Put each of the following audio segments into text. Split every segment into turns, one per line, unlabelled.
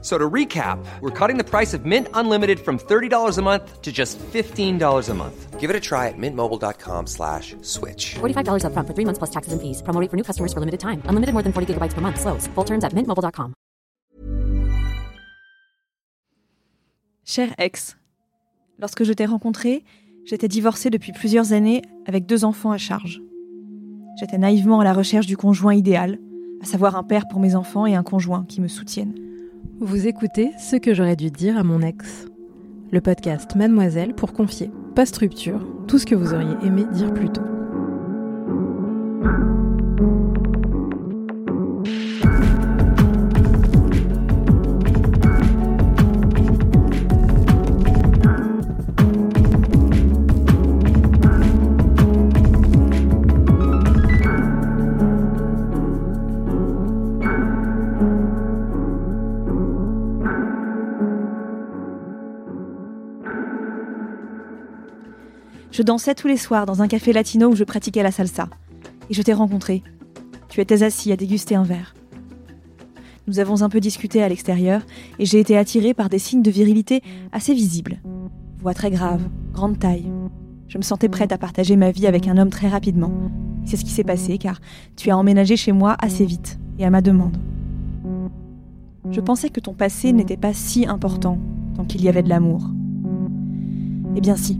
So to recap, we're cutting the price of Mint Unlimited from $30 a month to just $15 a month.
Give it a try at mintmobile.com slash switch.
$45 upfront for three months plus taxes and fees. Promo rate for new customers for limited time. Unlimited more than 40 gigabytes per month. Slows. Full terms at mintmobile.com.
Cher ex, lorsque je t'ai rencontré, j'étais divorcée depuis plusieurs années avec deux enfants à charge. J'étais naïvement à la recherche du conjoint idéal, à savoir un père pour mes enfants et un conjoint qui me soutienne.
Vous écoutez ce que j'aurais dû dire à mon ex. Le podcast Mademoiselle pour confier, post rupture, tout ce que vous auriez aimé dire plus tôt.
Je dansais tous les soirs dans un café latino où je pratiquais la salsa. Et je t'ai rencontré. Tu étais assis à déguster un verre. Nous avons un peu discuté à l'extérieur et j'ai été attirée par des signes de virilité assez visibles. Voix très grave, grande taille. Je me sentais prête à partager ma vie avec un homme très rapidement. C'est ce qui s'est passé car tu as emménagé chez moi assez vite et à ma demande. Je pensais que ton passé n'était pas si important tant qu'il y avait de l'amour. Eh bien si.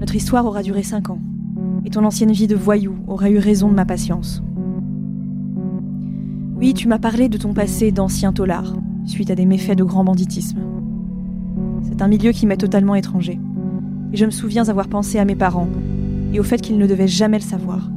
Notre histoire aura duré cinq ans. Et ton ancienne vie de voyou aurait eu raison de ma patience. Oui, tu m'as parlé de ton passé d'ancien tolard, suite à des méfaits de grand banditisme. C'est un milieu qui m'est totalement étranger. Et je me souviens avoir pensé à mes parents, et au fait qu'ils ne devaient jamais le savoir.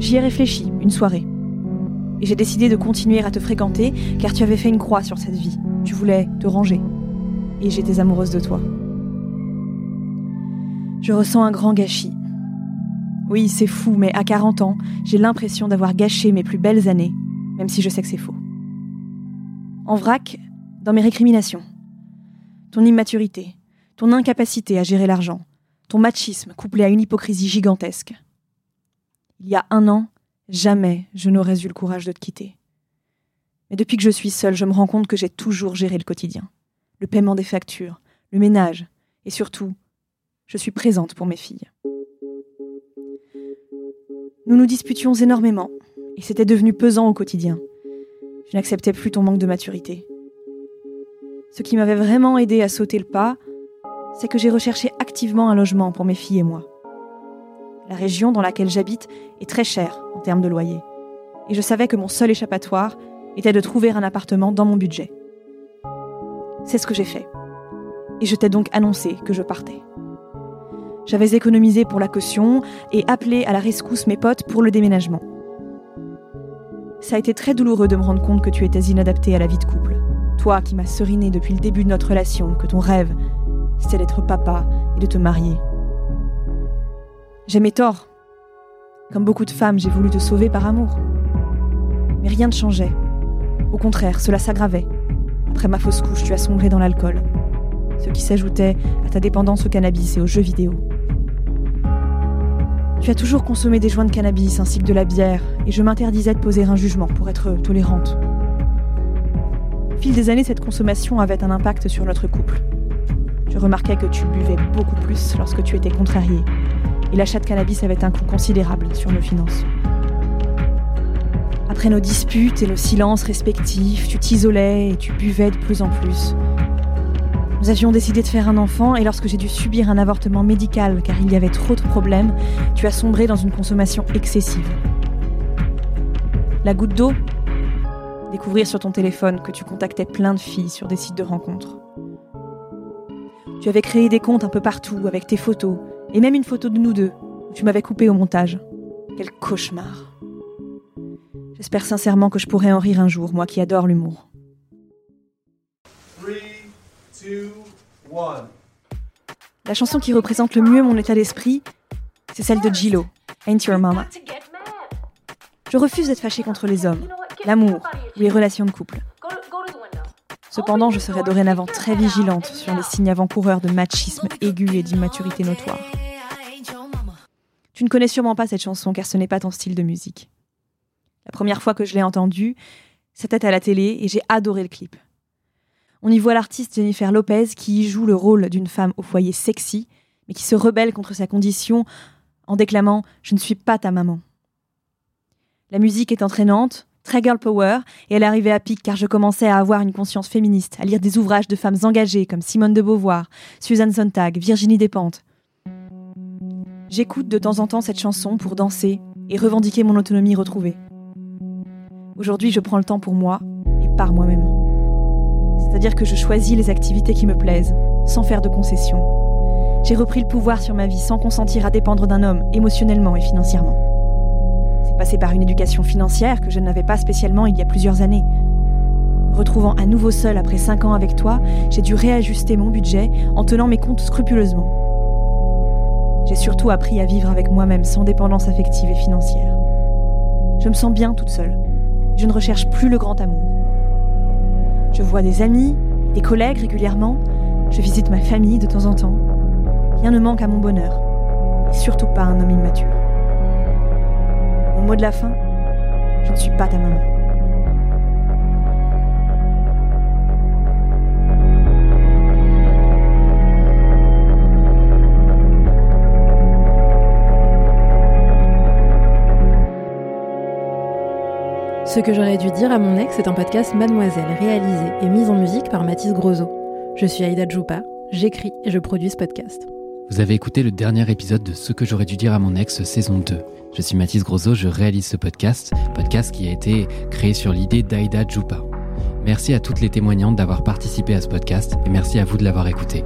J'y ai réfléchi une soirée. Et j'ai décidé de continuer à te fréquenter, car tu avais fait une croix sur cette vie. Tu voulais te ranger. Et j'étais amoureuse de toi. Je ressens un grand gâchis. Oui, c'est fou, mais à 40 ans, j'ai l'impression d'avoir gâché mes plus belles années, même si je sais que c'est faux. En vrac, dans mes récriminations. Ton immaturité, ton incapacité à gérer l'argent, ton machisme couplé à une hypocrisie gigantesque. Il y a un an, jamais je n'aurais eu le courage de te quitter. Mais depuis que je suis seule, je me rends compte que j'ai toujours géré le quotidien. Le paiement des factures, le ménage, et surtout je suis présente pour mes filles. Nous nous disputions énormément, et c'était devenu pesant au quotidien. Je n'acceptais plus ton manque de maturité. Ce qui m'avait vraiment aidé à sauter le pas, c'est que j'ai recherché activement un logement pour mes filles et moi. La région dans laquelle j'habite est très chère en termes de loyer, et je savais que mon seul échappatoire était de trouver un appartement dans mon budget. C'est ce que j'ai fait, et je t'ai donc annoncé que je partais. J'avais économisé pour la caution et appelé à la rescousse mes potes pour le déménagement. Ça a été très douloureux de me rendre compte que tu étais inadapté à la vie de couple. Toi qui m'as seriné depuis le début de notre relation, que ton rêve, c'était d'être papa et de te marier. J'aimais tort. Comme beaucoup de femmes, j'ai voulu te sauver par amour. Mais rien ne changeait. Au contraire, cela s'aggravait. Après ma fausse couche, tu as sombré dans l'alcool. Ce qui s'ajoutait à ta dépendance au cannabis et aux jeux vidéo. Tu as toujours consommé des joints de cannabis ainsi que de la bière, et je m'interdisais de poser un jugement pour être tolérante. Au fil des années, cette consommation avait un impact sur notre couple. Je remarquais que tu buvais beaucoup plus lorsque tu étais contrarié, et l'achat de cannabis avait un coût considérable sur nos finances. Après nos disputes et nos silences respectifs, tu t'isolais et tu buvais de plus en plus, nous avions décidé de faire un enfant et lorsque j'ai dû subir un avortement médical car il y avait trop de problèmes, tu as sombré dans une consommation excessive. La goutte d'eau? Découvrir sur ton téléphone que tu contactais plein de filles sur des sites de rencontres. Tu avais créé des comptes un peu partout avec tes photos et même une photo de nous deux où tu m'avais coupé au montage. Quel cauchemar. J'espère sincèrement que je pourrai en rire un jour, moi qui adore l'humour. La chanson qui représente le mieux mon état d'esprit, c'est celle de Gillo, Ain't Your Mama. Je refuse d'être fâchée contre les hommes, l'amour ou les relations de couple. Cependant, je serai dorénavant très vigilante sur les signes avant-coureurs de machisme aigu et d'immaturité notoire. Tu ne connais sûrement pas cette chanson car ce n'est pas ton style de musique. La première fois que je l'ai entendue, c'était à la télé et j'ai adoré le clip. On y voit l'artiste Jennifer Lopez qui y joue le rôle d'une femme au foyer sexy, mais qui se rebelle contre sa condition en déclamant ⁇ Je ne suis pas ta maman ⁇ La musique est entraînante, très girl power, et elle arrivait à pic car je commençais à avoir une conscience féministe, à lire des ouvrages de femmes engagées comme Simone de Beauvoir, Suzanne Sontag, Virginie Despentes. J'écoute de temps en temps cette chanson pour danser et revendiquer mon autonomie retrouvée. Aujourd'hui, je prends le temps pour moi et par moi-même. C'est-à-dire que je choisis les activités qui me plaisent, sans faire de concessions. J'ai repris le pouvoir sur ma vie sans consentir à dépendre d'un homme émotionnellement et financièrement. C'est passé par une éducation financière que je n'avais pas spécialement il y a plusieurs années. Retrouvant à nouveau seul après cinq ans avec toi, j'ai dû réajuster mon budget en tenant mes comptes scrupuleusement. J'ai surtout appris à vivre avec moi-même sans dépendance affective et financière. Je me sens bien toute seule. Je ne recherche plus le grand amour. Je vois des amis, des collègues régulièrement. Je visite ma famille de temps en temps. Rien ne manque à mon bonheur. Et surtout pas un homme immature. Mon mot de la fin Je ne suis pas ta maman.
Ce que j'aurais dû dire à mon ex est un podcast Mademoiselle, réalisé et mis en musique par Mathis Grosso. Je suis Aïda Djoupa, j'écris et je produis ce podcast.
Vous avez écouté le dernier épisode de Ce que j'aurais dû dire à mon ex saison 2. Je suis Mathis Grosso, je réalise ce podcast, podcast qui a été créé sur l'idée d'Aïda Djoupa. Merci à toutes les témoignantes d'avoir participé à ce podcast et merci à vous de l'avoir écouté.